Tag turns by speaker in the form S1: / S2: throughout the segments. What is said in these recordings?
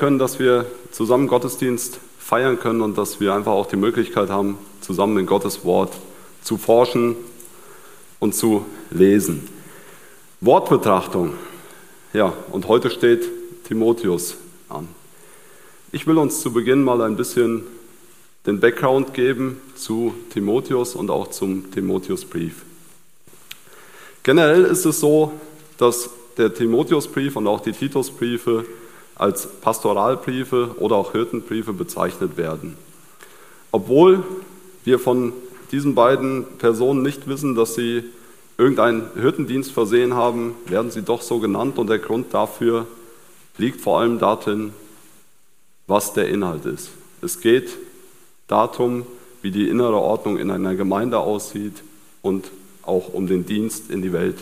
S1: können, dass wir zusammen Gottesdienst feiern können und dass wir einfach auch die Möglichkeit haben, zusammen in Gottes Wort zu forschen und zu lesen. Wortbetrachtung. Ja, und heute steht Timotheus an. Ich will uns zu Beginn mal ein bisschen den Background geben zu Timotheus und auch zum Timotheusbrief. Generell ist es so, dass der Timotheusbrief und auch die Titusbriefe als Pastoralbriefe oder auch Hirtenbriefe bezeichnet werden. Obwohl wir von diesen beiden Personen nicht wissen, dass sie irgendeinen Hirtendienst versehen haben, werden sie doch so genannt und der Grund dafür liegt vor allem darin, was der Inhalt ist. Es geht darum, wie die innere Ordnung in einer Gemeinde aussieht und auch um den Dienst in die Welt.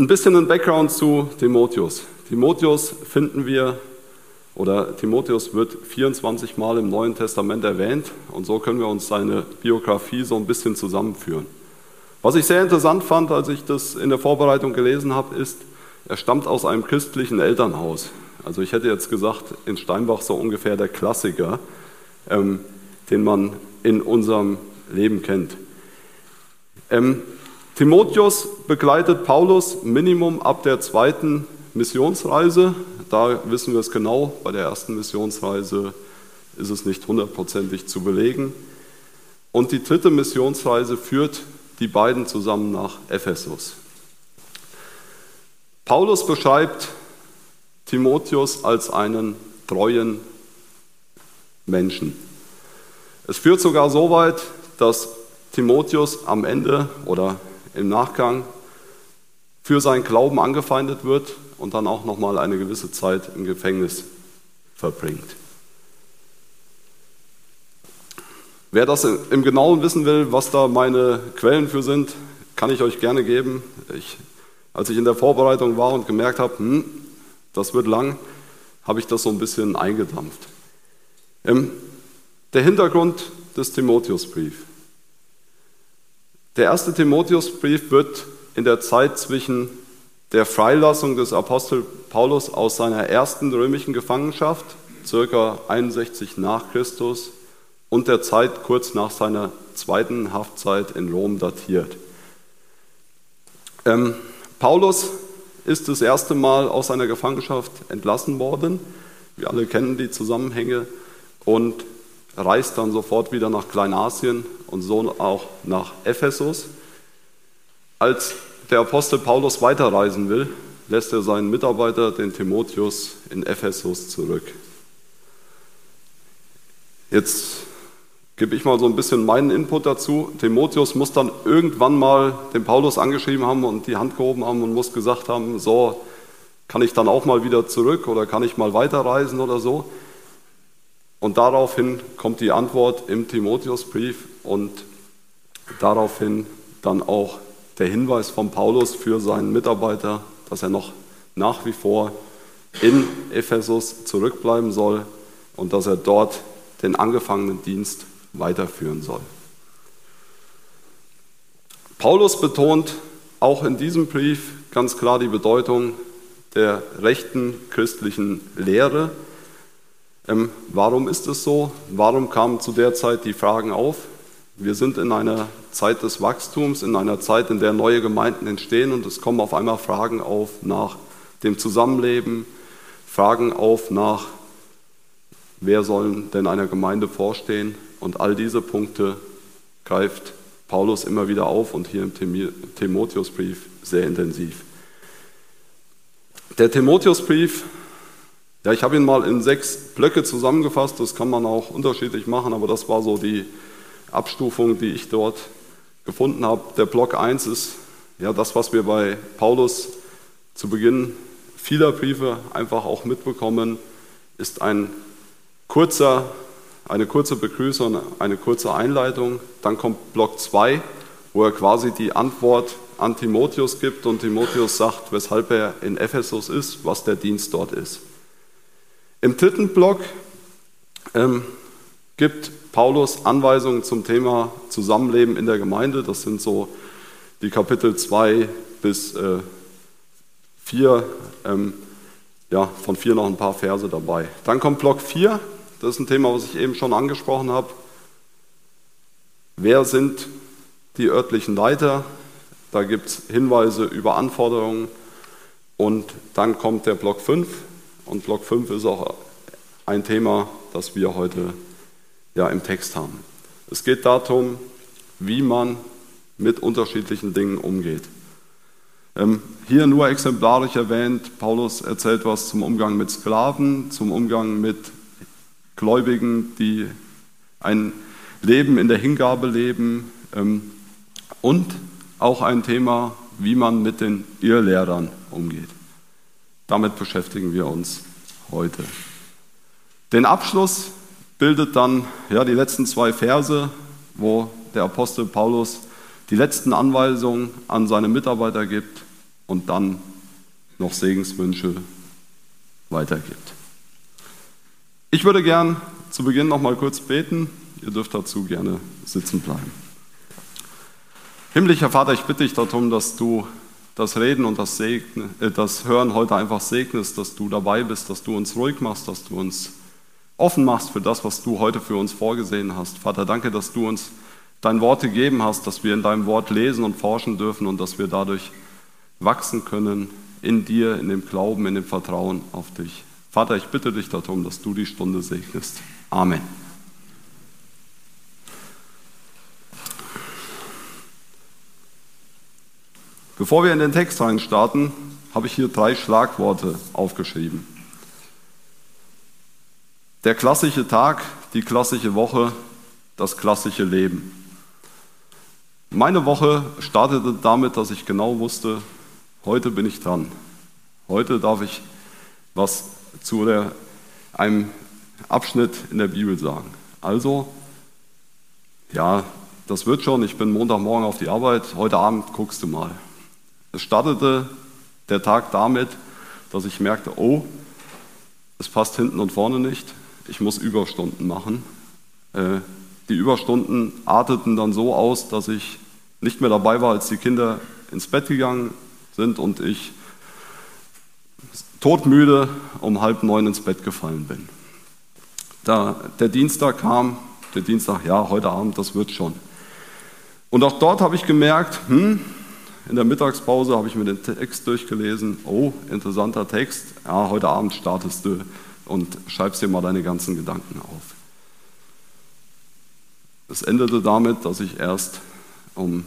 S1: Ein bisschen ein Background zu Timotheus. Timotheus finden wir, oder Timotheus wird 24 Mal im Neuen Testament erwähnt und so können wir uns seine Biografie so ein bisschen zusammenführen. Was ich sehr interessant fand, als ich das in der Vorbereitung gelesen habe, ist, er stammt aus einem christlichen Elternhaus. Also ich hätte jetzt gesagt, in Steinbach so ungefähr der Klassiker, ähm, den man in unserem Leben kennt. Ähm, Timotheus begleitet Paulus Minimum ab der zweiten Missionsreise. Da wissen wir es genau, bei der ersten Missionsreise ist es nicht hundertprozentig zu belegen. Und die dritte Missionsreise führt die beiden zusammen nach Ephesus. Paulus beschreibt Timotheus als einen treuen Menschen. Es führt sogar so weit, dass Timotheus am Ende oder im Nachgang für seinen Glauben angefeindet wird und dann auch nochmal eine gewisse Zeit im Gefängnis verbringt. Wer das im Genauen wissen will, was da meine Quellen für sind, kann ich euch gerne geben. Ich, als ich in der Vorbereitung war und gemerkt habe, hm, das wird lang, habe ich das so ein bisschen eingedampft. Ähm, der Hintergrund des Timotheusbriefs. Der erste Timotheusbrief wird in der Zeit zwischen der Freilassung des Apostel Paulus aus seiner ersten römischen Gefangenschaft, circa 61 nach Christus, und der Zeit kurz nach seiner zweiten Haftzeit in Rom datiert. Ähm, Paulus ist das erste Mal aus seiner Gefangenschaft entlassen worden. Wir alle kennen die Zusammenhänge und reist dann sofort wieder nach Kleinasien und so auch nach Ephesus. Als der Apostel Paulus weiterreisen will, lässt er seinen Mitarbeiter, den Timotheus, in Ephesus zurück. Jetzt gebe ich mal so ein bisschen meinen Input dazu. Timotheus muss dann irgendwann mal den Paulus angeschrieben haben und die Hand gehoben haben und muss gesagt haben, so, kann ich dann auch mal wieder zurück oder kann ich mal weiterreisen oder so. Und daraufhin kommt die Antwort im Timotheusbrief und daraufhin dann auch der Hinweis von Paulus für seinen Mitarbeiter, dass er noch nach wie vor in Ephesus zurückbleiben soll und dass er dort den angefangenen Dienst weiterführen soll. Paulus betont auch in diesem Brief ganz klar die Bedeutung der rechten christlichen Lehre. Ähm, warum ist es so? Warum kamen zu der Zeit die Fragen auf? Wir sind in einer Zeit des Wachstums, in einer Zeit, in der neue Gemeinden entstehen und es kommen auf einmal Fragen auf nach dem Zusammenleben, Fragen auf nach, wer soll denn einer Gemeinde vorstehen, und all diese Punkte greift Paulus immer wieder auf und hier im Timotheusbrief sehr intensiv. Der Timotheusbrief, ja, ich habe ihn mal in sechs Blöcke zusammengefasst, das kann man auch unterschiedlich machen, aber das war so die Abstufung, die ich dort gefunden habe. Der Block 1 ist ja das, was wir bei Paulus zu Beginn vieler Briefe einfach auch mitbekommen, ist ein kurzer eine kurze Begrüßung, eine kurze Einleitung. Dann kommt Block 2, wo er quasi die Antwort an Timotheus gibt und Timotheus sagt, weshalb er in Ephesus ist, was der Dienst dort ist. Im dritten Block ähm, gibt Paulus Anweisungen zum Thema Zusammenleben in der Gemeinde. Das sind so die Kapitel 2 bis äh, 4. Ähm, ja, von 4 noch ein paar Verse dabei. Dann kommt Block 4, das ist ein Thema, was ich eben schon angesprochen habe. Wer sind die örtlichen Leiter? Da gibt es Hinweise über Anforderungen. Und dann kommt der Block 5. Und Block 5 ist auch ein Thema, das wir heute ja im Text haben. Es geht darum, wie man mit unterschiedlichen Dingen umgeht. Ähm, hier nur exemplarisch erwähnt, Paulus erzählt was zum Umgang mit Sklaven, zum Umgang mit Gläubigen, die ein Leben in der Hingabe leben ähm, und auch ein Thema, wie man mit den Irrlehrern umgeht. Damit beschäftigen wir uns heute. Den Abschluss bildet dann ja, die letzten zwei Verse, wo der Apostel Paulus die letzten Anweisungen an seine Mitarbeiter gibt und dann noch Segenswünsche weitergibt. Ich würde gern zu Beginn noch mal kurz beten. Ihr dürft dazu gerne sitzen bleiben. Himmlischer Vater, ich bitte dich darum, dass du das Reden und das, Segne, äh, das Hören heute einfach segnest, dass du dabei bist, dass du uns ruhig machst, dass du uns offen machst für das, was du heute für uns vorgesehen hast. Vater, danke, dass du uns dein Wort gegeben hast, dass wir in deinem Wort lesen und forschen dürfen und dass wir dadurch wachsen können in dir, in dem Glauben, in dem Vertrauen auf dich. Vater, ich bitte dich darum, dass du die Stunde segnest. Amen. Bevor wir in den Text reinstarten, habe ich hier drei Schlagworte aufgeschrieben. Der klassische Tag, die klassische Woche, das klassische Leben. Meine Woche startete damit, dass ich genau wusste, heute bin ich dran. Heute darf ich was zu der, einem Abschnitt in der Bibel sagen. Also, ja, das wird schon, ich bin Montagmorgen auf die Arbeit, heute Abend guckst du mal. Es startete der Tag damit, dass ich merkte, oh, es passt hinten und vorne nicht, ich muss Überstunden machen. Äh, die Überstunden arteten dann so aus, dass ich nicht mehr dabei war, als die Kinder ins Bett gegangen sind und ich todmüde um halb neun ins Bett gefallen bin. Da der Dienstag kam, der Dienstag, ja, heute Abend, das wird schon. Und auch dort habe ich gemerkt, hm, in der Mittagspause habe ich mir den Text durchgelesen. Oh, interessanter Text. Ja, heute Abend startest du und schreibst dir mal deine ganzen Gedanken auf. Es endete damit, dass ich erst um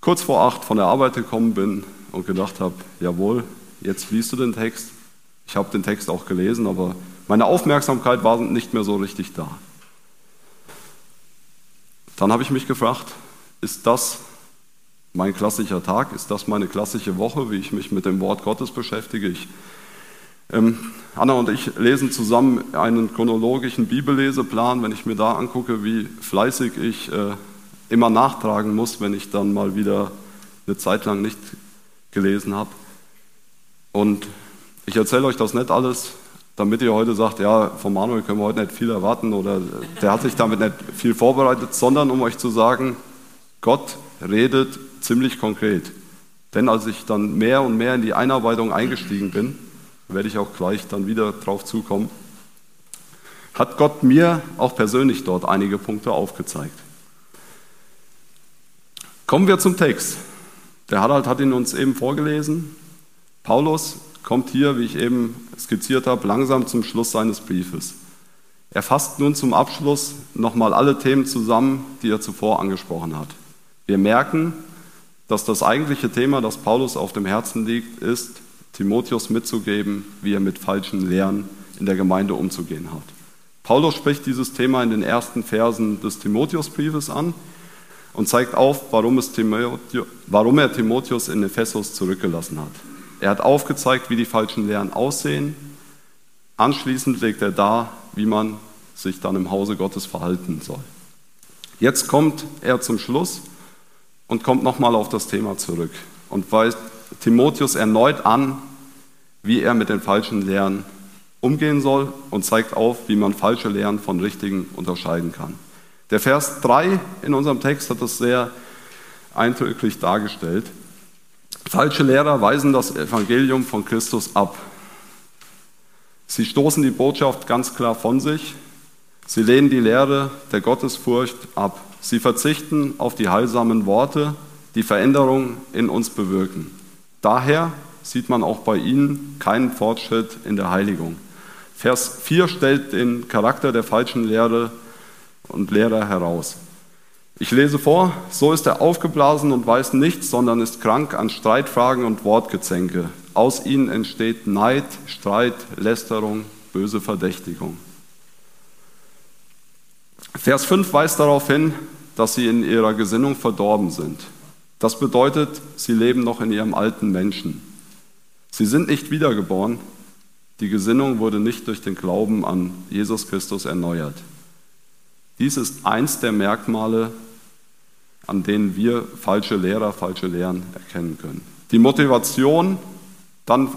S1: kurz vor acht von der Arbeit gekommen bin und gedacht habe, jawohl, jetzt liest du den Text. Ich habe den Text auch gelesen, aber meine Aufmerksamkeit war nicht mehr so richtig da. Dann habe ich mich gefragt, ist das mein klassischer Tag? Ist das meine klassische Woche, wie ich mich mit dem Wort Gottes beschäftige? Ich, ähm, Anna und ich lesen zusammen einen chronologischen Bibelleseplan. Wenn ich mir da angucke, wie fleißig ich äh, immer nachtragen muss, wenn ich dann mal wieder eine Zeit lang nicht gelesen habe. Und ich erzähle euch das nicht alles, damit ihr heute sagt, ja, von Manuel können wir heute nicht viel erwarten oder der hat sich damit nicht viel vorbereitet, sondern um euch zu sagen, Gott redet ziemlich konkret. Denn als ich dann mehr und mehr in die Einarbeitung eingestiegen bin, werde ich auch gleich dann wieder drauf zukommen, hat Gott mir auch persönlich dort einige Punkte aufgezeigt. Kommen wir zum Text. Der Harald hat ihn uns eben vorgelesen. Paulus kommt hier, wie ich eben skizziert habe, langsam zum Schluss seines Briefes. Er fasst nun zum Abschluss nochmal alle Themen zusammen, die er zuvor angesprochen hat. Wir merken, dass das eigentliche Thema, das Paulus auf dem Herzen liegt, ist, Timotheus mitzugeben, wie er mit falschen Lehren in der Gemeinde umzugehen hat. Paulus spricht dieses Thema in den ersten Versen des Timotheusbriefes an und zeigt auf, warum, warum er Timotheus in Ephesus zurückgelassen hat. Er hat aufgezeigt, wie die falschen Lehren aussehen. Anschließend legt er dar, wie man sich dann im Hause Gottes verhalten soll. Jetzt kommt er zum Schluss und kommt nochmal auf das Thema zurück und weist Timotheus erneut an, wie er mit den falschen Lehren umgehen soll und zeigt auf, wie man falsche Lehren von richtigen unterscheiden kann. Der Vers 3 in unserem Text hat das sehr eindrücklich dargestellt. Falsche Lehrer weisen das Evangelium von Christus ab. Sie stoßen die Botschaft ganz klar von sich. Sie lehnen die Lehre der Gottesfurcht ab. Sie verzichten auf die heilsamen Worte, die Veränderung in uns bewirken. Daher sieht man auch bei ihnen keinen Fortschritt in der Heiligung. Vers 4 stellt den Charakter der falschen Lehre und Lehrer heraus. Ich lese vor, so ist er aufgeblasen und weiß nichts, sondern ist krank an Streitfragen und Wortgezänke. Aus ihnen entsteht Neid, Streit, Lästerung, böse Verdächtigung. Vers 5 weist darauf hin, dass sie in ihrer Gesinnung verdorben sind. Das bedeutet, sie leben noch in ihrem alten Menschen. Sie sind nicht wiedergeboren. Die Gesinnung wurde nicht durch den Glauben an Jesus Christus erneuert. Dies ist eins der Merkmale, an denen wir falsche Lehrer, falsche Lehren erkennen können. Die Motivation, dann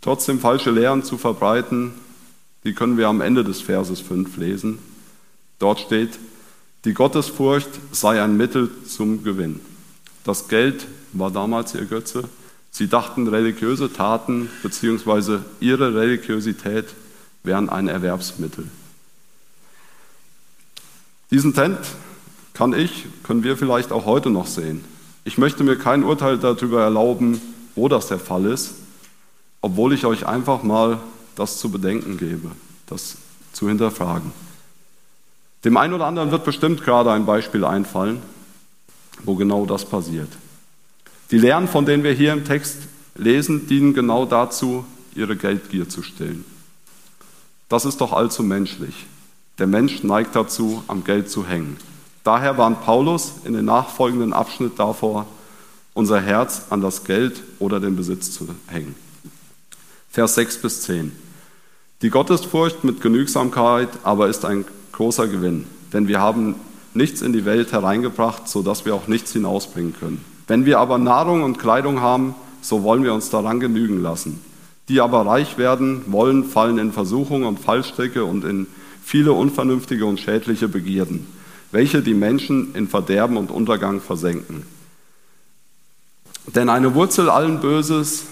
S1: trotzdem falsche Lehren zu verbreiten, die können wir am Ende des Verses 5 lesen. Dort steht, die Gottesfurcht sei ein Mittel zum Gewinn. Das Geld war damals ihr Götze. Sie dachten, religiöse Taten bzw. ihre Religiosität wären ein Erwerbsmittel. Diesen Trend kann ich, können wir vielleicht auch heute noch sehen. Ich möchte mir kein Urteil darüber erlauben, wo das der Fall ist, obwohl ich euch einfach mal das zu bedenken gebe, das zu hinterfragen. Dem einen oder anderen wird bestimmt gerade ein Beispiel einfallen, wo genau das passiert. Die Lehren, von denen wir hier im Text lesen, dienen genau dazu, ihre Geldgier zu stillen. Das ist doch allzu menschlich. Der Mensch neigt dazu, am Geld zu hängen. Daher warnt Paulus in den nachfolgenden Abschnitt davor, unser Herz an das Geld oder den Besitz zu hängen. Vers 6 bis 10. Die Gottesfurcht mit Genügsamkeit aber ist ein großer Gewinn, denn wir haben nichts in die Welt hereingebracht, sodass wir auch nichts hinausbringen können. Wenn wir aber Nahrung und Kleidung haben, so wollen wir uns daran genügen lassen. Die aber reich werden wollen, fallen in Versuchung und Fallstricke und in viele unvernünftige und schädliche Begierden, welche die Menschen in Verderben und Untergang versenken. Denn eine Wurzel allen Böses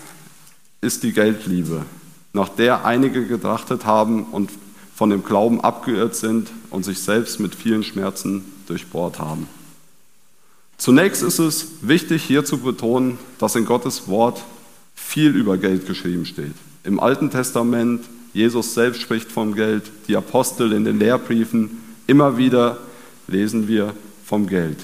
S1: ist die Geldliebe, nach der einige getrachtet haben und von dem Glauben abgeirrt sind und sich selbst mit vielen Schmerzen durchbohrt haben. Zunächst ist es wichtig hier zu betonen, dass in Gottes Wort viel über Geld geschrieben steht. Im Alten Testament, Jesus selbst spricht vom Geld, die Apostel in den Lehrbriefen, immer wieder lesen wir vom Geld.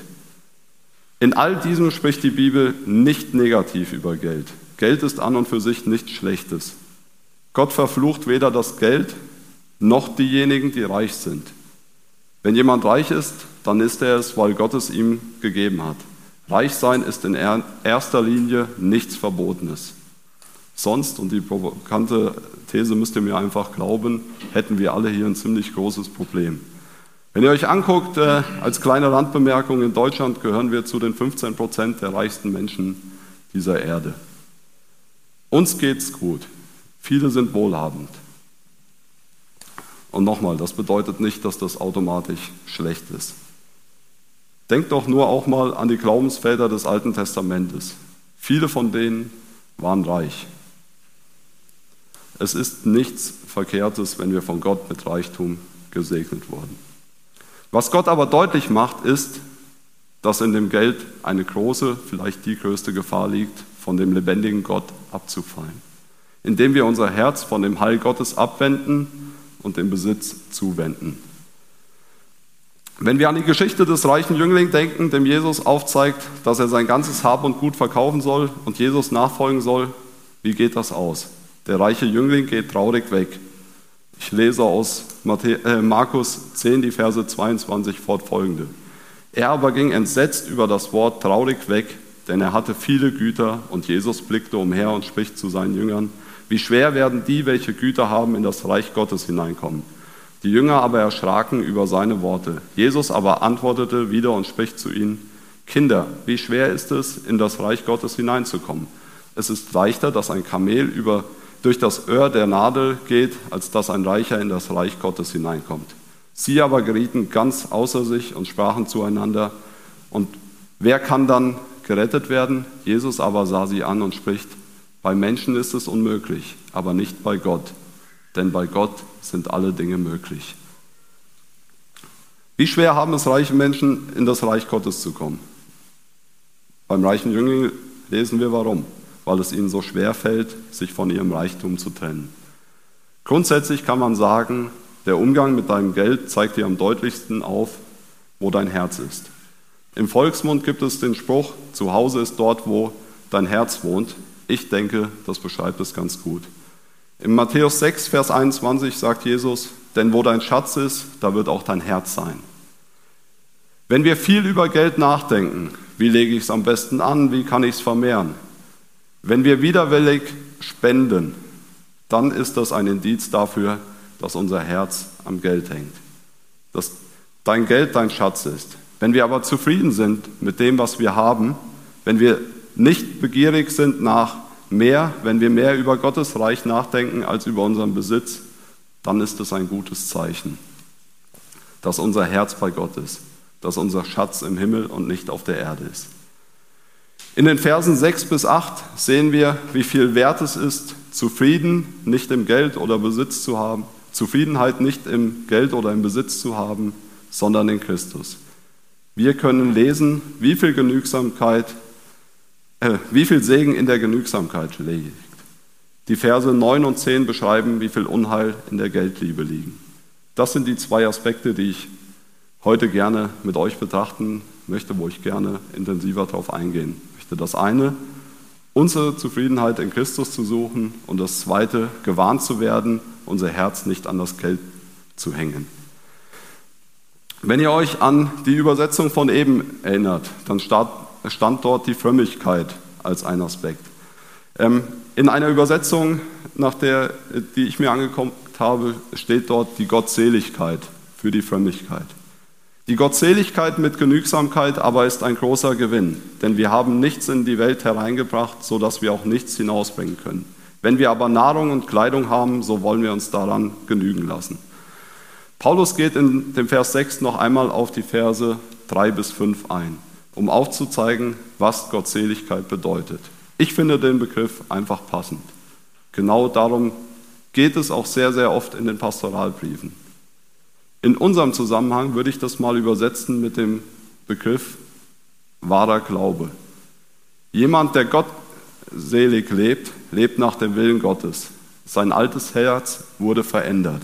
S1: In all diesem spricht die Bibel nicht negativ über Geld. Geld ist an und für sich nichts Schlechtes. Gott verflucht weder das Geld noch diejenigen, die reich sind. Wenn jemand reich ist, dann ist er es, weil Gott es ihm gegeben hat. Reich sein ist in erster Linie nichts Verbotenes. Sonst, und die provokante These müsst ihr mir einfach glauben, hätten wir alle hier ein ziemlich großes Problem. Wenn ihr euch anguckt, äh, als kleine Randbemerkung, in Deutschland gehören wir zu den 15 Prozent der reichsten Menschen dieser Erde. Uns geht's gut. Viele sind wohlhabend. Und nochmal, das bedeutet nicht, dass das automatisch schlecht ist. Denkt doch nur auch mal an die Glaubensväter des Alten Testamentes. Viele von denen waren reich. Es ist nichts Verkehrtes, wenn wir von Gott mit Reichtum gesegnet wurden. Was Gott aber deutlich macht, ist, dass in dem Geld eine große, vielleicht die größte Gefahr liegt, von dem lebendigen Gott abzufallen. Indem wir unser Herz von dem Heil Gottes abwenden und den Besitz zuwenden. Wenn wir an die Geschichte des reichen Jünglings denken, dem Jesus aufzeigt, dass er sein ganzes Hab und Gut verkaufen soll und Jesus nachfolgen soll, wie geht das aus? Der reiche Jüngling geht traurig weg. Ich lese aus äh, Markus 10 die Verse 22 fortfolgende. Er aber ging entsetzt über das Wort traurig weg, denn er hatte viele Güter und Jesus blickte umher und spricht zu seinen Jüngern, wie schwer werden die, welche Güter haben, in das Reich Gottes hineinkommen. Die Jünger aber erschraken über seine Worte. Jesus aber antwortete wieder und spricht zu ihnen, Kinder, wie schwer ist es, in das Reich Gottes hineinzukommen? Es ist leichter, dass ein Kamel über, durch das Öhr der Nadel geht, als dass ein Reicher in das Reich Gottes hineinkommt. Sie aber gerieten ganz außer sich und sprachen zueinander, und wer kann dann gerettet werden? Jesus aber sah sie an und spricht, bei Menschen ist es unmöglich, aber nicht bei Gott. denn bei Gott sind alle Dinge möglich. Wie schwer haben es reiche Menschen, in das Reich Gottes zu kommen? Beim reichen Jüngling lesen wir warum. Weil es ihnen so schwer fällt, sich von ihrem Reichtum zu trennen. Grundsätzlich kann man sagen, der Umgang mit deinem Geld zeigt dir am deutlichsten auf, wo dein Herz ist. Im Volksmund gibt es den Spruch, zu Hause ist dort, wo dein Herz wohnt. Ich denke, das beschreibt es ganz gut. In Matthäus 6, Vers 21 sagt Jesus, denn wo dein Schatz ist, da wird auch dein Herz sein. Wenn wir viel über Geld nachdenken, wie lege ich es am besten an, wie kann ich es vermehren? Wenn wir widerwillig spenden, dann ist das ein Indiz dafür, dass unser Herz am Geld hängt. Dass dein Geld dein Schatz ist. Wenn wir aber zufrieden sind mit dem, was wir haben, wenn wir nicht begierig sind nach mehr, wenn wir mehr über Gottes Reich nachdenken als über unseren Besitz, dann ist es ein gutes Zeichen, dass unser Herz bei Gott ist, dass unser Schatz im Himmel und nicht auf der Erde ist. In den Versen 6 bis 8 sehen wir, wie viel wert es ist, zufrieden nicht im Geld oder Besitz zu haben, Zufriedenheit nicht im Geld oder im Besitz zu haben, sondern in Christus. Wir können lesen, wie viel Genügsamkeit äh, wie viel Segen in der Genügsamkeit liegt. Die Verse 9 und 10 beschreiben, wie viel Unheil in der Geldliebe liegen. Das sind die zwei Aspekte, die ich heute gerne mit euch betrachten möchte, wo ich gerne intensiver darauf eingehen möchte. Das eine, unsere Zufriedenheit in Christus zu suchen und das zweite, gewarnt zu werden, unser Herz nicht an das Geld zu hängen. Wenn ihr euch an die Übersetzung von eben erinnert, dann start, stand dort die Frömmigkeit als ein Aspekt. Ähm, in einer Übersetzung, nach der, die ich mir angeguckt habe, steht dort die Gottseligkeit für die Frömmigkeit. Die Gottseligkeit mit Genügsamkeit aber ist ein großer Gewinn, denn wir haben nichts in die Welt hereingebracht, so dass wir auch nichts hinausbringen können. Wenn wir aber Nahrung und Kleidung haben, so wollen wir uns daran genügen lassen. Paulus geht in dem Vers 6 noch einmal auf die Verse 3 bis 5 ein um aufzuzeigen, was Gottseligkeit bedeutet. Ich finde den Begriff einfach passend. Genau darum geht es auch sehr, sehr oft in den Pastoralbriefen. In unserem Zusammenhang würde ich das mal übersetzen mit dem Begriff wahrer Glaube. Jemand, der gottselig lebt, lebt nach dem Willen Gottes. Sein altes Herz wurde verändert.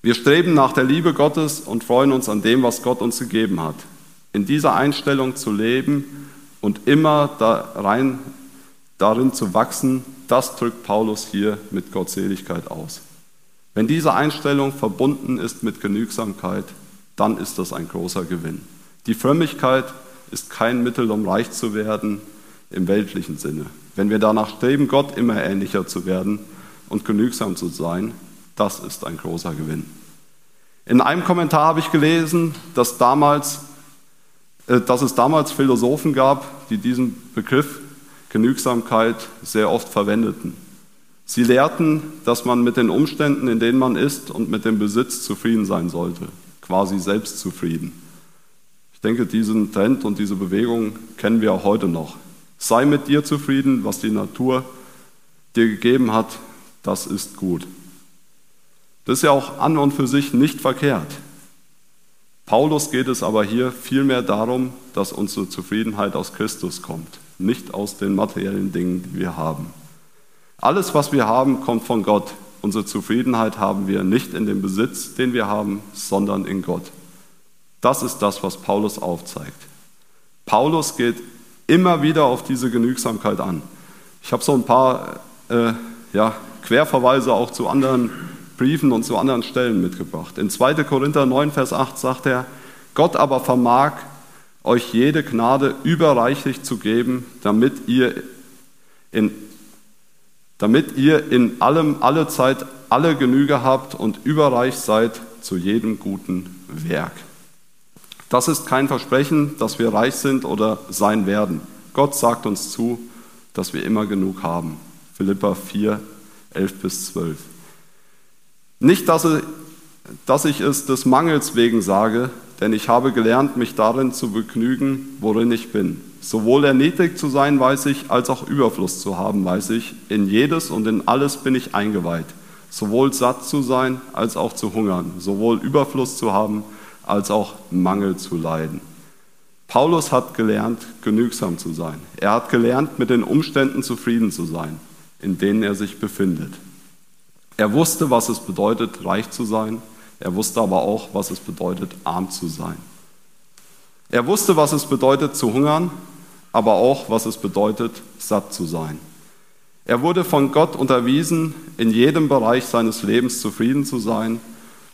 S1: Wir streben nach der Liebe Gottes und freuen uns an dem, was Gott uns gegeben hat in dieser Einstellung zu leben und immer da rein, darin zu wachsen, das drückt Paulus hier mit Gottseligkeit aus. Wenn diese Einstellung verbunden ist mit Genügsamkeit, dann ist das ein großer Gewinn. Die Frömmigkeit ist kein Mittel, um reich zu werden im weltlichen Sinne. Wenn wir danach streben, Gott immer ähnlicher zu werden und genügsam zu sein, das ist ein großer Gewinn. In einem Kommentar habe ich gelesen, dass damals dass es damals Philosophen gab, die diesen Begriff Genügsamkeit sehr oft verwendeten. Sie lehrten, dass man mit den Umständen, in denen man ist und mit dem Besitz zufrieden sein sollte, quasi selbstzufrieden. Ich denke, diesen Trend und diese Bewegung kennen wir auch heute noch. Sei mit dir zufrieden, was die Natur dir gegeben hat, das ist gut. Das ist ja auch an und für sich nicht verkehrt. Paulus geht es aber hier vielmehr darum, dass unsere Zufriedenheit aus Christus kommt, nicht aus den materiellen Dingen, die wir haben. Alles, was wir haben, kommt von Gott. Unsere Zufriedenheit haben wir nicht in dem Besitz, den wir haben, sondern in Gott. Das ist das, was Paulus aufzeigt. Paulus geht immer wieder auf diese Genügsamkeit an. Ich habe so ein paar äh, ja, Querverweise auch zu anderen Briefen und zu anderen Stellen mitgebracht. In 2. Korinther 9, Vers 8 sagt er, Gott aber vermag euch jede Gnade überreichlich zu geben, damit ihr in, damit ihr in allem, alle Zeit, alle Genüge habt und überreich seid zu jedem guten Werk. Das ist kein Versprechen, dass wir reich sind oder sein werden. Gott sagt uns zu, dass wir immer genug haben. Philippa 4, 11 bis 12. Nicht, dass ich, es des Mangels wegen sage, denn ich habe gelernt, mich darin zu begnügen, worin ich bin. Sowohl erniedrigt zu sein, weiß ich, als auch Überfluss zu haben, weiß ich. In jedes und in alles bin ich eingeweiht. sowohl satt zu sein als auch zu hungern, sowohl Überfluss zu haben als auch Mangel zu leiden. Paulus hat gelernt, genügsam zu sein. Er hat gelernt, mit den Umständen zufrieden zu sein, in denen er sich befindet. Er wusste, was es bedeutet, reich zu sein. Er wusste aber auch, was es bedeutet, arm zu sein. Er wusste, was es bedeutet, zu hungern, aber auch, was es bedeutet, satt zu sein. Er wurde von Gott unterwiesen, in jedem Bereich seines Lebens zufrieden zu sein.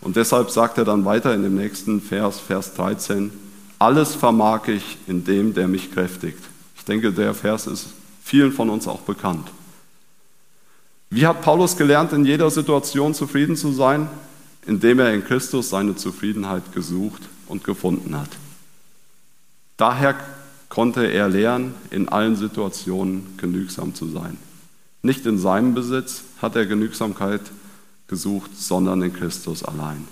S1: Und deshalb sagt er dann weiter in dem nächsten Vers, Vers 13, alles vermag ich in dem, der mich kräftigt. Ich denke, der Vers ist vielen von uns auch bekannt. Wie hat Paulus gelernt, in jeder Situation zufrieden zu sein? Indem er in Christus seine Zufriedenheit gesucht und gefunden hat. Daher konnte er lernen, in allen Situationen genügsam zu sein. Nicht in seinem Besitz hat er Genügsamkeit gesucht, sondern in Christus allein.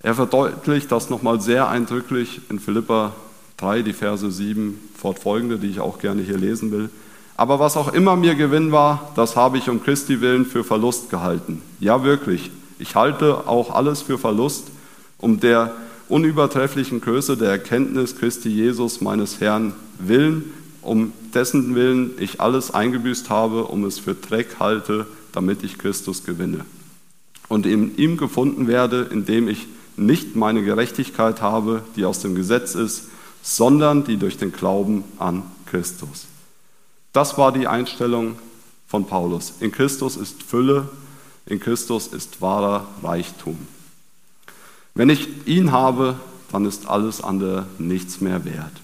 S1: Er verdeutlicht das nochmal sehr eindrücklich in Philippa 3, die Verse 7 fortfolgende, die ich auch gerne hier lesen will. Aber was auch immer mir Gewinn war, das habe ich um Christi willen für Verlust gehalten. Ja, wirklich. Ich halte auch alles für Verlust, um der unübertrefflichen Größe der Erkenntnis Christi Jesus, meines Herrn, willen, um dessen Willen ich alles eingebüßt habe, um es für Dreck halte, damit ich Christus gewinne. Und in ihm gefunden werde, indem ich nicht meine Gerechtigkeit habe, die aus dem Gesetz ist, sondern die durch den Glauben an Christus. Das war die Einstellung von Paulus. In Christus ist Fülle, in Christus ist wahrer Reichtum. Wenn ich ihn habe, dann ist alles andere nichts mehr wert.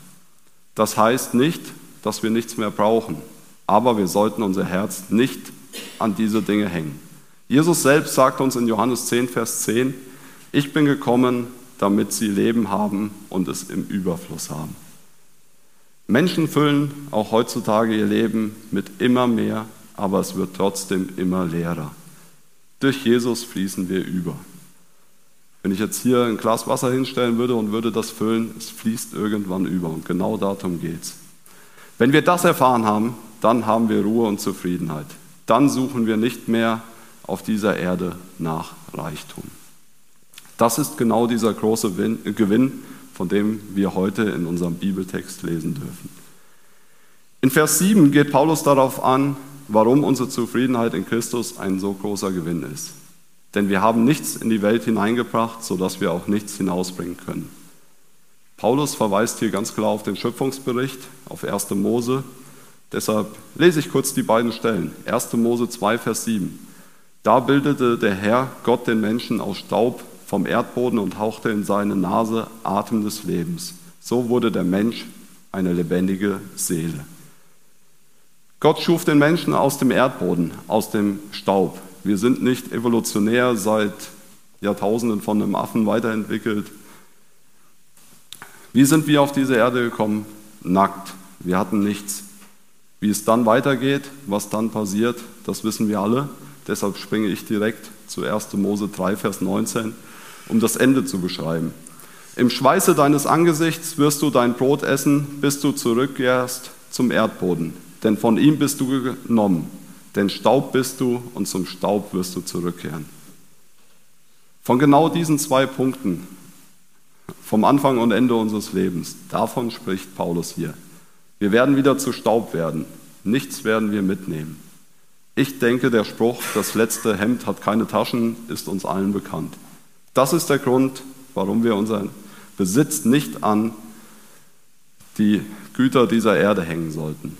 S1: Das heißt nicht, dass wir nichts mehr brauchen, aber wir sollten unser Herz nicht an diese Dinge hängen. Jesus selbst sagt uns in Johannes 10, Vers 10, ich bin gekommen, damit sie Leben haben und es im Überfluss haben. Menschen füllen auch heutzutage ihr Leben mit immer mehr, aber es wird trotzdem immer leerer. Durch Jesus fließen wir über. Wenn ich jetzt hier ein Glas Wasser hinstellen würde und würde das füllen, es fließt irgendwann über und genau darum geht es. Wenn wir das erfahren haben, dann haben wir Ruhe und Zufriedenheit. Dann suchen wir nicht mehr auf dieser Erde nach Reichtum. Das ist genau dieser große Gewinn, von dem wir heute in unserem Bibeltext lesen dürfen. In Vers 7 geht Paulus darauf an, warum unsere Zufriedenheit in Christus ein so großer Gewinn ist. Denn wir haben nichts in die Welt hineingebracht, sodass wir auch nichts hinausbringen können. Paulus verweist hier ganz klar auf den Schöpfungsbericht, auf 1. Mose. Deshalb lese ich kurz die beiden Stellen. 1. Mose 2, Vers 7. Da bildete der Herr Gott den Menschen aus Staub vom Erdboden und hauchte in seine Nase Atem des Lebens. So wurde der Mensch eine lebendige Seele. Gott schuf den Menschen aus dem Erdboden, aus dem Staub. Wir sind nicht evolutionär seit Jahrtausenden von einem Affen weiterentwickelt. Wie sind wir auf diese Erde gekommen? Nackt. Wir hatten nichts. Wie es dann weitergeht, was dann passiert, das wissen wir alle. Deshalb springe ich direkt zu 1. Mose 3, Vers 19 um das Ende zu beschreiben. Im Schweiße deines Angesichts wirst du dein Brot essen, bis du zurückkehrst zum Erdboden. Denn von ihm bist du genommen. Denn Staub bist du und zum Staub wirst du zurückkehren. Von genau diesen zwei Punkten, vom Anfang und Ende unseres Lebens, davon spricht Paulus hier. Wir werden wieder zu Staub werden. Nichts werden wir mitnehmen. Ich denke, der Spruch, das letzte Hemd hat keine Taschen, ist uns allen bekannt. Das ist der Grund, warum wir unseren Besitz nicht an die Güter dieser Erde hängen sollten.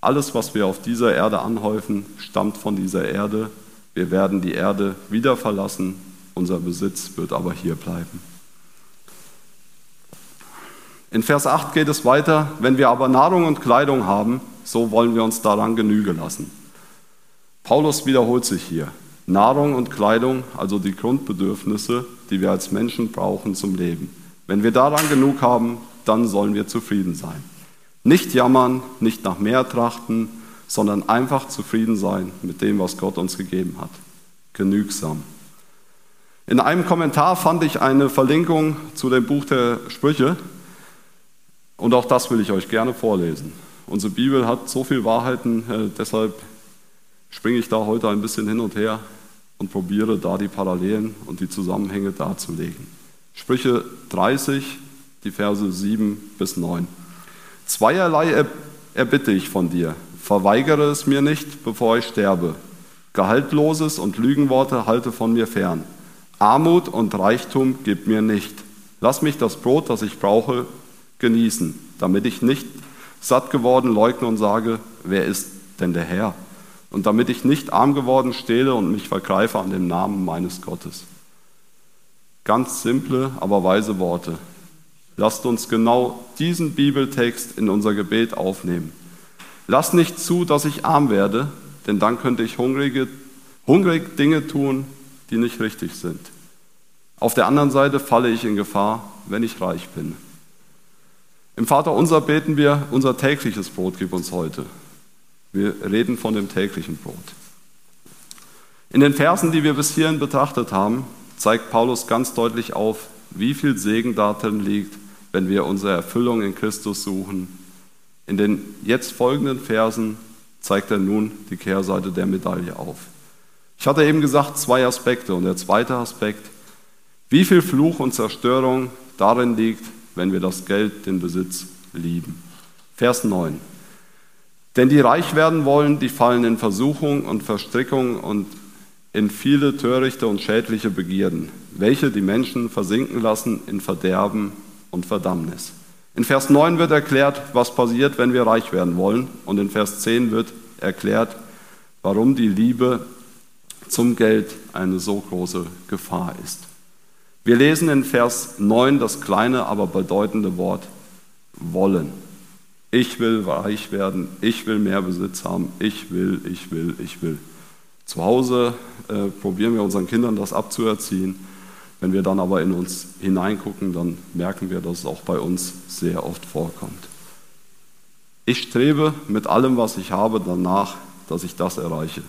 S1: Alles, was wir auf dieser Erde anhäufen, stammt von dieser Erde. Wir werden die Erde wieder verlassen, unser Besitz wird aber hier bleiben. In Vers 8 geht es weiter, wenn wir aber Nahrung und Kleidung haben, so wollen wir uns daran Genüge lassen. Paulus wiederholt sich hier. Nahrung und Kleidung, also die Grundbedürfnisse, die wir als Menschen brauchen zum Leben. Wenn wir daran genug haben, dann sollen wir zufrieden sein. Nicht jammern, nicht nach mehr trachten, sondern einfach zufrieden sein mit dem, was Gott uns gegeben hat. Genügsam. In einem Kommentar fand ich eine Verlinkung zu dem Buch der Sprüche und auch das will ich euch gerne vorlesen. Unsere Bibel hat so viele Wahrheiten, äh, deshalb springe ich da heute ein bisschen hin und her und probiere da die Parallelen und die Zusammenhänge darzulegen. Sprüche 30, die Verse 7 bis 9. Zweierlei erbitte ich von dir. Verweigere es mir nicht, bevor ich sterbe. Gehaltloses und Lügenworte halte von mir fern. Armut und Reichtum gib mir nicht. Lass mich das Brot, das ich brauche, genießen, damit ich nicht satt geworden leugne und sage, wer ist denn der Herr? Und damit ich nicht arm geworden stehle und mich vergreife an dem Namen meines Gottes. Ganz simple, aber weise Worte. Lasst uns genau diesen Bibeltext in unser Gebet aufnehmen. Lasst nicht zu, dass ich arm werde, denn dann könnte ich hungrige, hungrig Dinge tun, die nicht richtig sind. Auf der anderen Seite falle ich in Gefahr, wenn ich reich bin. Im Vater unser beten wir, unser tägliches Brot gib uns heute. Wir reden von dem täglichen Brot. In den Versen, die wir bis hierhin betrachtet haben, zeigt Paulus ganz deutlich auf, wie viel Segen darin liegt, wenn wir unsere Erfüllung in Christus suchen. In den jetzt folgenden Versen zeigt er nun die Kehrseite der Medaille auf. Ich hatte eben gesagt, zwei Aspekte. Und der zweite Aspekt, wie viel Fluch und Zerstörung darin liegt, wenn wir das Geld, den Besitz lieben. Vers 9. Denn die reich werden wollen, die fallen in Versuchung und Verstrickung und in viele törichte und schädliche Begierden, welche die Menschen versinken lassen in Verderben und Verdammnis. In Vers 9 wird erklärt, was passiert, wenn wir reich werden wollen. Und in Vers 10 wird erklärt, warum die Liebe zum Geld eine so große Gefahr ist. Wir lesen in Vers 9 das kleine, aber bedeutende Wort wollen. Ich will reich werden, ich will mehr Besitz haben, ich will, ich will, ich will. Zu Hause äh, probieren wir unseren Kindern das abzuerziehen. Wenn wir dann aber in uns hineingucken, dann merken wir, dass es auch bei uns sehr oft vorkommt. Ich strebe mit allem, was ich habe, danach, dass ich das erreiche.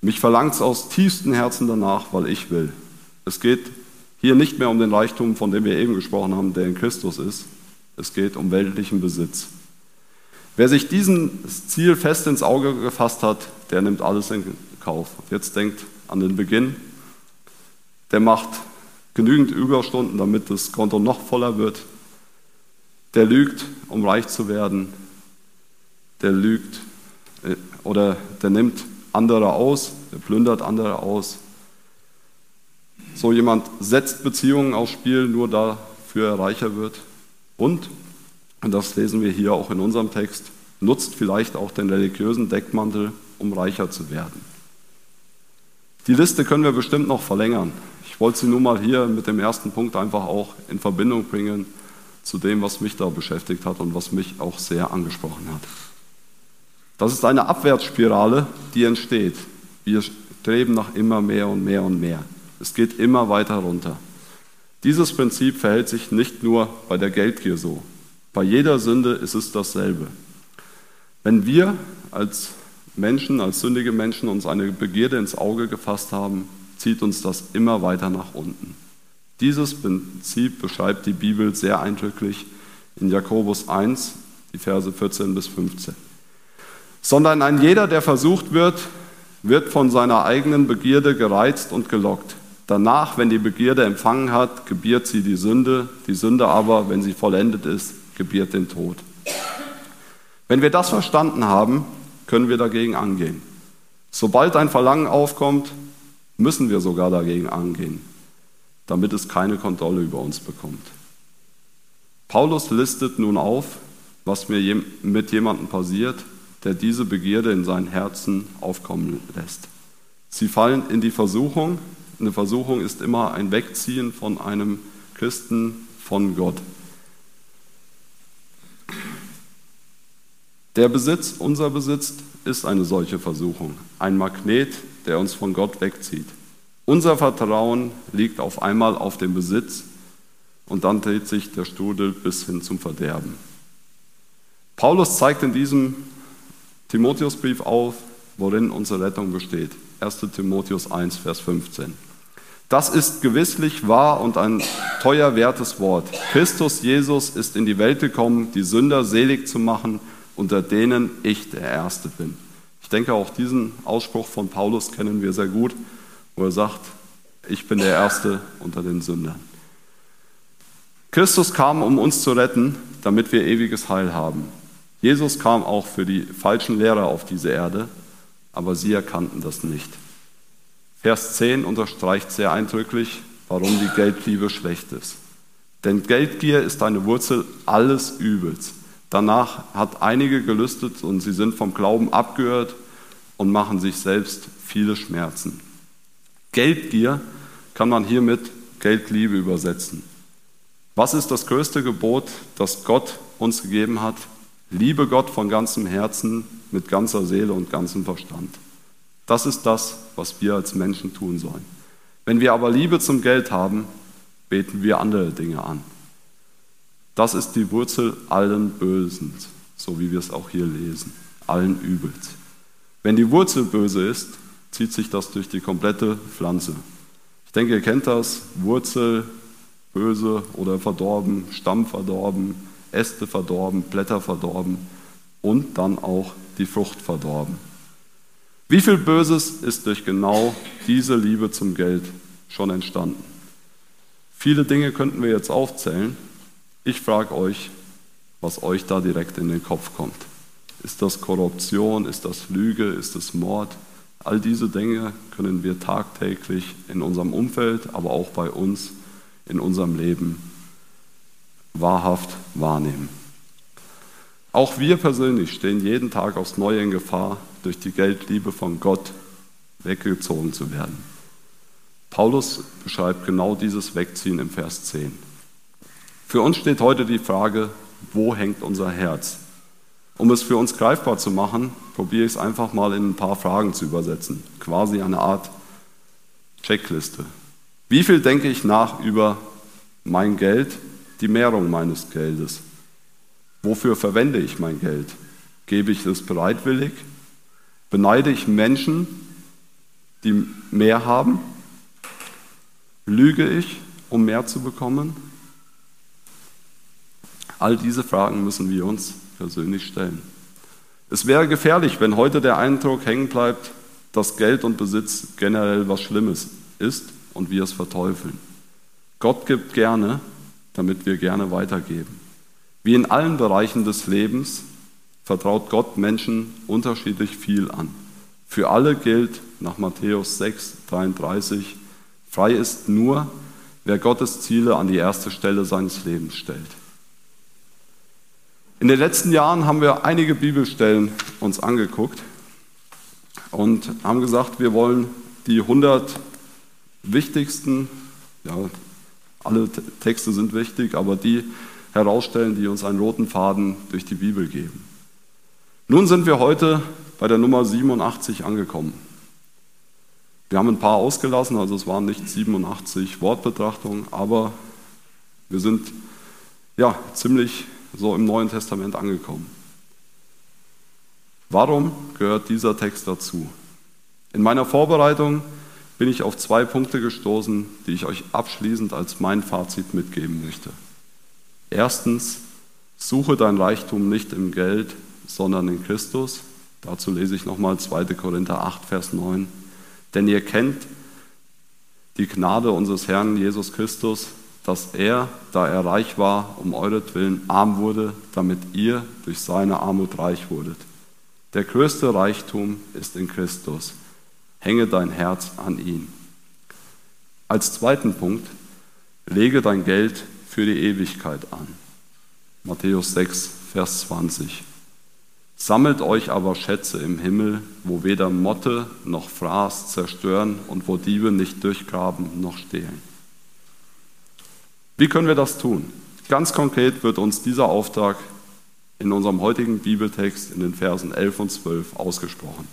S1: Mich verlangt es aus tiefstem Herzen danach, weil ich will. Es geht hier nicht mehr um den Reichtum, von dem wir eben gesprochen haben, der in Christus ist. Es geht um weltlichen Besitz. Wer sich dieses Ziel fest ins Auge gefasst hat, der nimmt alles in Kauf. Jetzt denkt an den Beginn der macht genügend Überstunden, damit das Konto noch voller wird. Der lügt, um reich zu werden. Der lügt äh, oder der nimmt andere aus, der plündert andere aus. So jemand setzt Beziehungen aufs Spiel, nur dafür er reicher wird. Und, und das lesen wir hier auch in unserem Text, nutzt vielleicht auch den religiösen Deckmantel, um reicher zu werden. Die Liste können wir bestimmt noch verlängern. Ich wollte sie nur mal hier mit dem ersten Punkt einfach auch in Verbindung bringen zu dem, was mich da beschäftigt hat und was mich auch sehr angesprochen hat. Das ist eine Abwärtsspirale, die entsteht. Wir streben nach immer mehr und mehr und mehr. Es geht immer weiter runter. Dieses Prinzip verhält sich nicht nur bei der Geldgier so. Bei jeder Sünde ist es dasselbe. Wenn wir als Menschen, als sündige Menschen uns eine Begierde ins Auge gefasst haben, zieht uns das immer weiter nach unten. Dieses Prinzip beschreibt die Bibel sehr eindrücklich in Jakobus 1, die Verse 14 bis 15. Sondern ein jeder, der versucht wird, wird von seiner eigenen Begierde gereizt und gelockt. Danach, wenn die Begierde empfangen hat, gebiert sie die Sünde, die Sünde aber, wenn sie vollendet ist, gebiert den Tod. Wenn wir das verstanden haben, können wir dagegen angehen. Sobald ein Verlangen aufkommt, müssen wir sogar dagegen angehen, damit es keine Kontrolle über uns bekommt. Paulus listet nun auf, was mir mit jemandem passiert, der diese Begierde in sein Herzen aufkommen lässt. Sie fallen in die Versuchung. Eine Versuchung ist immer ein Wegziehen von einem Christen von Gott. Der Besitz, unser Besitz, ist eine solche Versuchung, ein Magnet, der uns von Gott wegzieht. Unser Vertrauen liegt auf einmal auf dem Besitz und dann dreht sich der Strudel bis hin zum Verderben. Paulus zeigt in diesem Timotheusbrief auf, worin unsere Rettung besteht. 1 Timotheus 1, Vers 15. Das ist gewisslich wahr und ein teuer wertes Wort. Christus Jesus ist in die Welt gekommen, die Sünder selig zu machen, unter denen ich der Erste bin denke, auch diesen Ausspruch von Paulus kennen wir sehr gut, wo er sagt, ich bin der Erste unter den Sündern. Christus kam, um uns zu retten, damit wir ewiges Heil haben. Jesus kam auch für die falschen Lehrer auf diese Erde, aber sie erkannten das nicht. Vers 10 unterstreicht sehr eindrücklich, warum die Geldliebe schlecht ist. Denn Geldgier ist eine Wurzel alles Übels. Danach hat einige gelüstet und sie sind vom Glauben abgehört und machen sich selbst viele Schmerzen. Geldgier kann man hier mit Geldliebe übersetzen. Was ist das größte Gebot, das Gott uns gegeben hat? Liebe Gott von ganzem Herzen, mit ganzer Seele und ganzem Verstand. Das ist das, was wir als Menschen tun sollen. Wenn wir aber Liebe zum Geld haben, beten wir andere Dinge an. Das ist die Wurzel allen Bösen, so wie wir es auch hier lesen, allen Übels. Wenn die Wurzel böse ist, zieht sich das durch die komplette Pflanze. Ich denke, ihr kennt das, Wurzel böse oder verdorben, Stamm verdorben, Äste verdorben, Blätter verdorben und dann auch die Frucht verdorben. Wie viel Böses ist durch genau diese Liebe zum Geld schon entstanden? Viele Dinge könnten wir jetzt aufzählen. Ich frage euch, was euch da direkt in den Kopf kommt. Ist das Korruption? Ist das Lüge? Ist das Mord? All diese Dinge können wir tagtäglich in unserem Umfeld, aber auch bei uns in unserem Leben wahrhaft wahrnehmen. Auch wir persönlich stehen jeden Tag aufs Neue in Gefahr, durch die Geldliebe von Gott weggezogen zu werden. Paulus beschreibt genau dieses Wegziehen im Vers 10. Für uns steht heute die Frage, wo hängt unser Herz? Um es für uns greifbar zu machen, probiere ich es einfach mal in ein paar Fragen zu übersetzen, quasi eine Art Checkliste. Wie viel denke ich nach über mein Geld, die Mehrung meines Geldes? Wofür verwende ich mein Geld? Gebe ich es bereitwillig? Beneide ich Menschen, die mehr haben? Lüge ich, um mehr zu bekommen? All diese Fragen müssen wir uns persönlich stellen. Es wäre gefährlich, wenn heute der Eindruck hängen bleibt, dass Geld und Besitz generell was Schlimmes ist und wir es verteufeln. Gott gibt gerne, damit wir gerne weitergeben. Wie in allen Bereichen des Lebens vertraut Gott Menschen unterschiedlich viel an. Für alle gilt nach Matthäus 6, 33, frei ist nur, wer Gottes Ziele an die erste Stelle seines Lebens stellt. In den letzten Jahren haben wir einige Bibelstellen uns angeguckt und haben gesagt, wir wollen die 100 wichtigsten, ja, alle Texte sind wichtig, aber die herausstellen, die uns einen roten Faden durch die Bibel geben. Nun sind wir heute bei der Nummer 87 angekommen. Wir haben ein paar ausgelassen, also es waren nicht 87 Wortbetrachtungen, aber wir sind ja ziemlich so im Neuen Testament angekommen. Warum gehört dieser Text dazu? In meiner Vorbereitung bin ich auf zwei Punkte gestoßen, die ich euch abschließend als mein Fazit mitgeben möchte. Erstens, suche dein Reichtum nicht im Geld, sondern in Christus. Dazu lese ich nochmal 2. Korinther 8, Vers 9. Denn ihr kennt die Gnade unseres Herrn Jesus Christus, dass er, da er reich war, um euretwillen arm wurde, damit ihr durch seine Armut reich wurdet. Der größte Reichtum ist in Christus. Hänge dein Herz an ihn. Als zweiten Punkt, lege dein Geld für die Ewigkeit an. Matthäus 6, Vers 20. Sammelt euch aber Schätze im Himmel, wo weder Motte noch Fraß zerstören und wo Diebe nicht durchgraben noch stehlen. Wie können wir das tun? Ganz konkret wird uns dieser Auftrag in unserem heutigen Bibeltext in den Versen 11 und 12 ausgesprochen.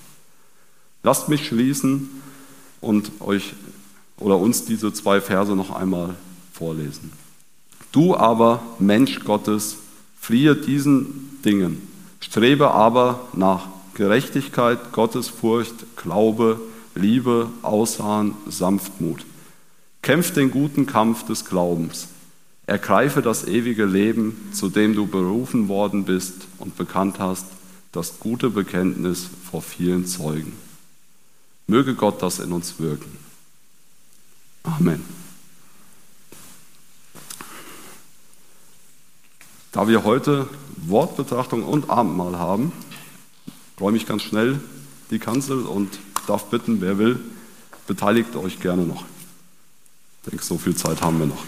S1: Lasst mich schließen und euch oder uns diese zwei Verse noch einmal vorlesen. Du aber, Mensch Gottes, fliehe diesen Dingen, strebe aber nach Gerechtigkeit, Gottesfurcht, Glaube, Liebe, Ausharren, Sanftmut. Kämpf den guten Kampf des Glaubens. Ergreife das ewige Leben, zu dem du berufen worden bist und bekannt hast, das gute Bekenntnis vor vielen Zeugen. Möge Gott das in uns wirken. Amen. Da wir heute Wortbetrachtung und Abendmahl haben, räume ich ganz schnell die Kanzel und darf bitten, wer will, beteiligt euch gerne noch. Ich denke, so viel Zeit haben wir noch.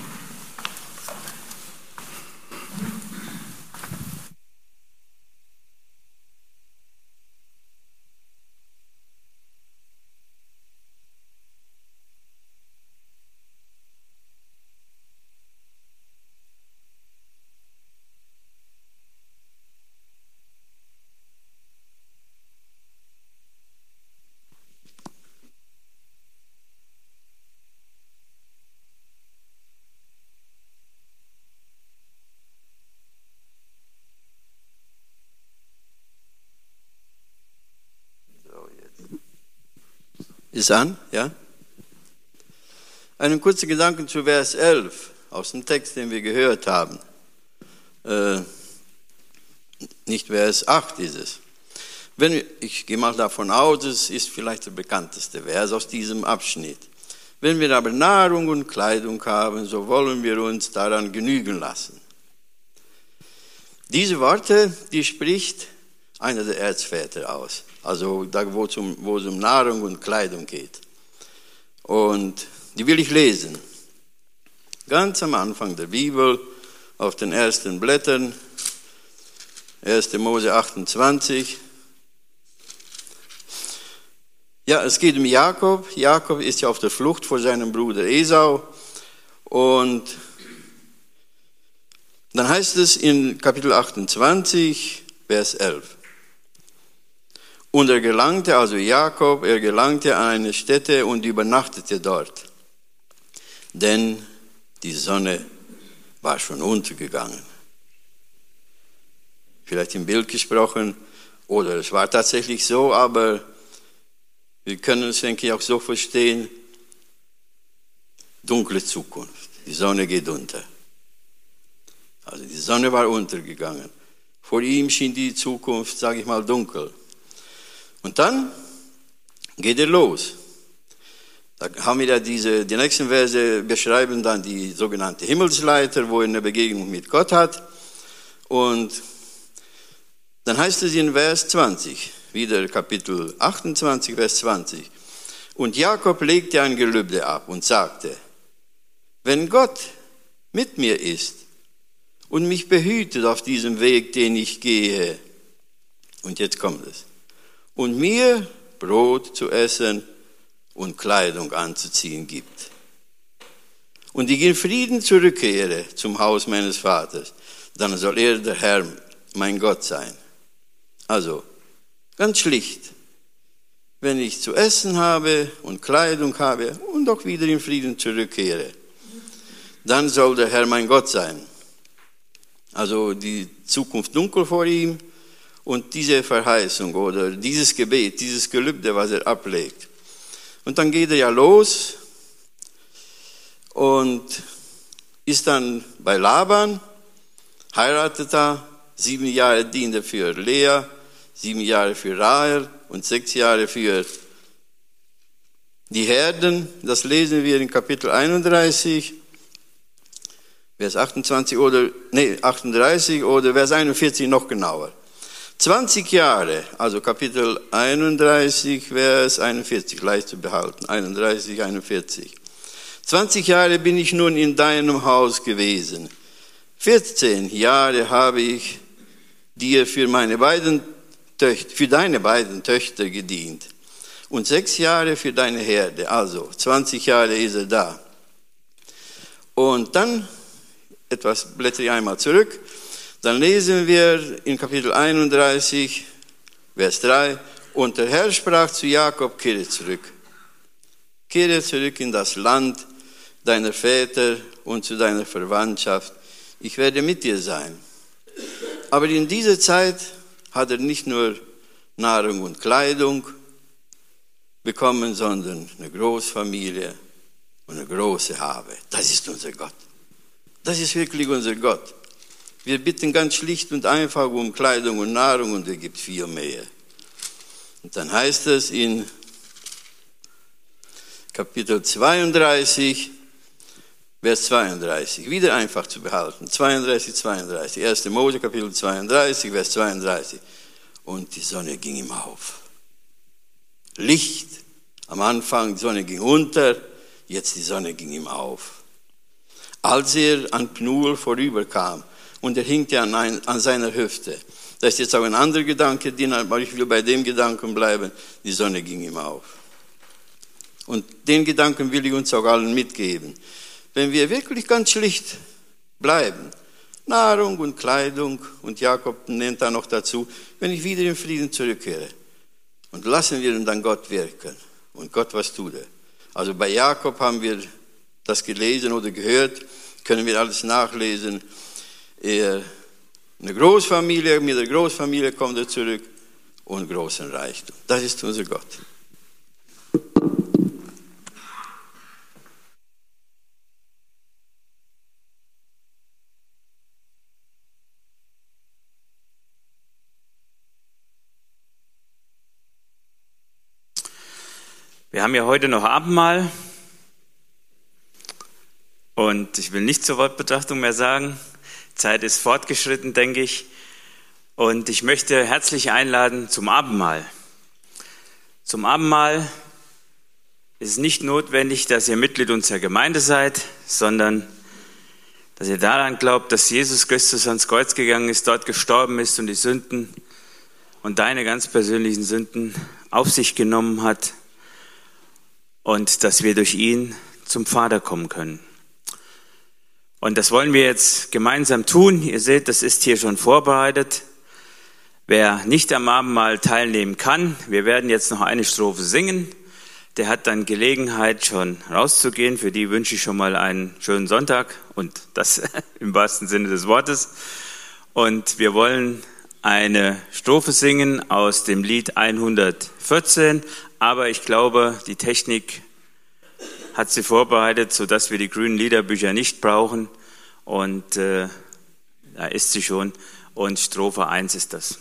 S2: Ist an, ja? Einen kurzen Gedanken zu Vers 11 aus dem Text, den wir gehört haben. Äh, nicht Vers 8 ist es. Wenn, ich gehe mal davon aus, es ist vielleicht der bekannteste Vers aus diesem Abschnitt. Wenn wir aber Nahrung und Kleidung haben, so wollen wir uns daran genügen lassen. Diese Worte, die spricht einer der Erzväter aus. Also da, wo, zum, wo es um Nahrung und Kleidung geht. Und die will ich lesen. Ganz am Anfang der Bibel, auf den ersten Blättern, 1. Mose 28. Ja, es geht um Jakob. Jakob ist ja auf der Flucht vor seinem Bruder Esau. Und dann heißt es in Kapitel 28, Vers 11. Und er gelangte, also Jakob, er gelangte an eine Stätte und übernachtete dort. Denn die Sonne war schon untergegangen. Vielleicht im Bild gesprochen, oder es war tatsächlich so, aber wir können es, denke ich, auch so verstehen. Dunkle Zukunft. Die Sonne geht unter. Also die Sonne war untergegangen. Vor ihm schien die Zukunft, sage ich mal, dunkel. Und dann geht er los. Da haben wir ja diese, die nächsten Verse beschreiben dann die sogenannte Himmelsleiter, wo er eine Begegnung mit Gott hat. Und dann heißt es in Vers 20, wieder Kapitel 28, Vers 20. Und Jakob legte ein Gelübde ab und sagte, wenn Gott mit mir ist und mich behütet auf diesem Weg, den ich gehe, und jetzt kommt es, und mir Brot zu essen und Kleidung anzuziehen gibt. Und ich in Frieden zurückkehre zum Haus meines Vaters, dann soll er der Herr, mein Gott sein. Also, ganz schlicht, wenn ich zu essen habe und Kleidung habe und auch wieder in Frieden zurückkehre, dann soll der Herr mein Gott sein. Also die Zukunft dunkel vor ihm, und diese Verheißung oder dieses Gebet, dieses Gelübde, was er ablegt. Und dann geht er ja los und ist dann bei Laban, heiratet er, sieben Jahre dient er für Lea, sieben Jahre für Rahel und sechs Jahre für die Herden. Das lesen wir in Kapitel 31, Vers 28 oder, nee, 38 oder Vers 41 noch genauer. 20 Jahre, also Kapitel 31, Vers 41, leicht zu behalten, 31, 41. 20 Jahre bin ich nun in deinem Haus gewesen. 14 Jahre habe ich dir für meine beiden Töchter, für deine beiden Töchter gedient. Und sechs Jahre für deine Herde. Also 20 Jahre ist er da. Und dann, etwas blätter ich einmal zurück. Dann lesen wir in Kapitel 31, Vers 3, und der Herr sprach zu Jakob, kehre zurück. Kehre zurück in das Land deiner Väter und zu deiner Verwandtschaft. Ich werde mit dir sein. Aber in dieser Zeit hat er nicht nur Nahrung und Kleidung bekommen, sondern eine Großfamilie und eine große Habe. Das ist unser Gott. Das ist wirklich unser Gott. Wir bitten ganz schlicht und einfach um Kleidung und Nahrung und er gibt viel mehr. Und dann heißt es in Kapitel 32, Vers 32, wieder einfach zu behalten. 32, 32, 1. Mose Kapitel 32, Vers 32. Und die Sonne ging ihm auf. Licht, am Anfang, die Sonne ging unter, jetzt die Sonne ging ihm auf. Als er an Pnuel vorüberkam und er hinkte an, ein, an seiner Hüfte, da ist jetzt auch ein anderer Gedanke drin, aber ich will bei dem Gedanken bleiben, die Sonne ging ihm auf. Und den Gedanken will ich uns auch allen mitgeben. Wenn wir wirklich ganz schlicht bleiben, Nahrung und Kleidung, und Jakob nennt da noch dazu, wenn ich wieder in Frieden zurückkehre. Und lassen wir dann Gott wirken. Und Gott, was tut er? Also bei Jakob haben wir das gelesen oder gehört, können wir alles nachlesen. Er, eine Großfamilie, mit der Großfamilie kommt er zurück und großen Reichtum. Das ist unser Gott.
S3: Wir haben ja heute noch Abendmahl und ich will nicht zur Wortbetrachtung mehr sagen. Zeit ist fortgeschritten, denke ich. Und ich möchte herzlich einladen zum Abendmahl. Zum Abendmahl ist nicht notwendig, dass ihr Mitglied unserer Gemeinde seid, sondern dass ihr daran glaubt, dass Jesus Christus ans Kreuz gegangen ist, dort gestorben ist und die Sünden und deine ganz persönlichen Sünden auf sich genommen hat und dass wir durch ihn zum Vater kommen können. Und das wollen wir jetzt gemeinsam tun. Ihr seht, das ist hier schon vorbereitet. Wer nicht am Abendmahl teilnehmen kann, wir werden jetzt noch eine Strophe singen. Der hat dann Gelegenheit, schon rauszugehen. Für die wünsche ich schon mal einen schönen Sonntag und das im wahrsten Sinne des Wortes. Und wir wollen eine Strophe singen aus dem Lied 114, aber ich glaube, die Technik hat sie vorbereitet, sodass wir die grünen Liederbücher nicht brauchen. Und äh, da ist sie schon. Und Strophe 1 ist das.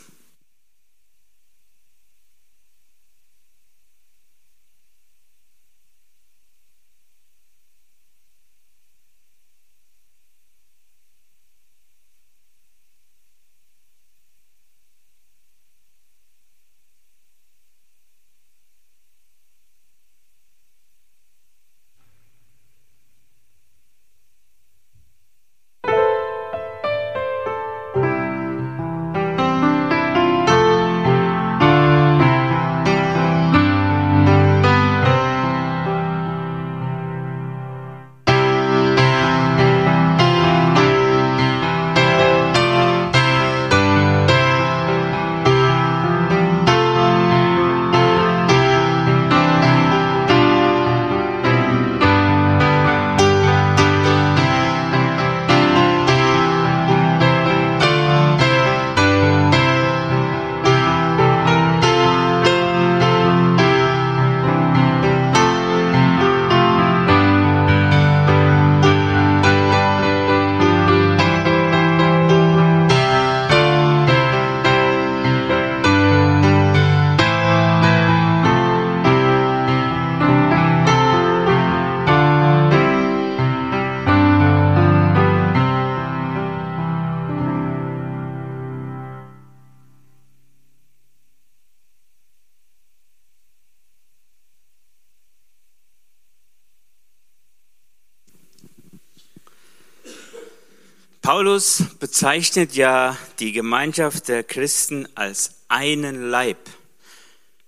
S3: Paulus bezeichnet ja die Gemeinschaft der Christen als einen Leib.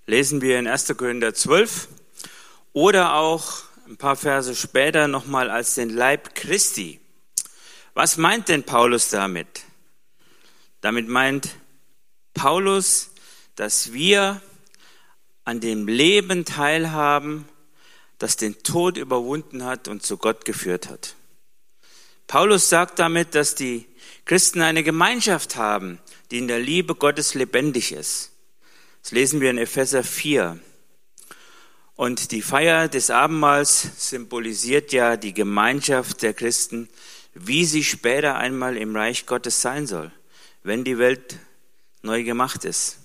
S3: Lesen wir in 1. Korinther 12 oder auch ein paar Verse später nochmal als den Leib Christi. Was meint denn Paulus damit? Damit meint Paulus, dass wir an dem Leben teilhaben, das den Tod überwunden hat und zu Gott geführt hat. Paulus sagt damit, dass die Christen eine Gemeinschaft haben, die in der Liebe Gottes lebendig ist. Das lesen wir in Epheser 4. Und die Feier des Abendmahls symbolisiert ja die Gemeinschaft der Christen, wie sie später einmal im Reich Gottes sein soll, wenn die Welt neu gemacht ist.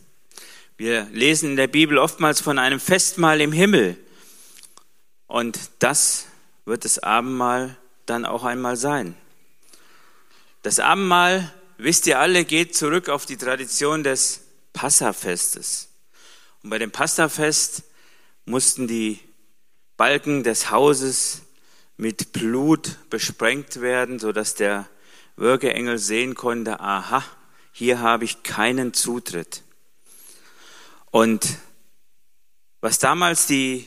S3: Wir lesen in der Bibel oftmals von einem Festmahl im Himmel. Und das wird das Abendmahl dann auch einmal sein. Das Abendmahl, wisst ihr alle, geht zurück auf die Tradition des Passafestes. Und bei dem Passafest mussten die Balken des Hauses mit Blut besprengt werden, sodass der Würgeengel sehen konnte, aha, hier habe ich keinen Zutritt. Und was damals die,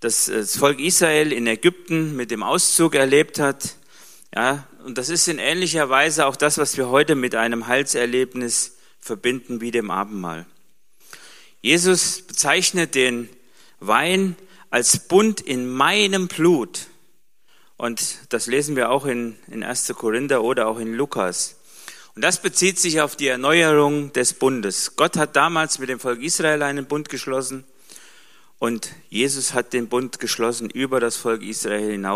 S3: das, das Volk Israel in Ägypten mit dem Auszug erlebt hat, ja, und das ist in ähnlicher Weise auch das, was wir heute mit einem Heilserlebnis verbinden wie dem Abendmahl. Jesus bezeichnet den Wein als Bund in meinem Blut. Und das lesen wir auch in, in 1. Korinther oder auch in Lukas. Und das bezieht sich auf die Erneuerung des Bundes. Gott hat damals mit dem Volk Israel einen Bund geschlossen und Jesus hat den Bund geschlossen über das Volk Israel hinaus.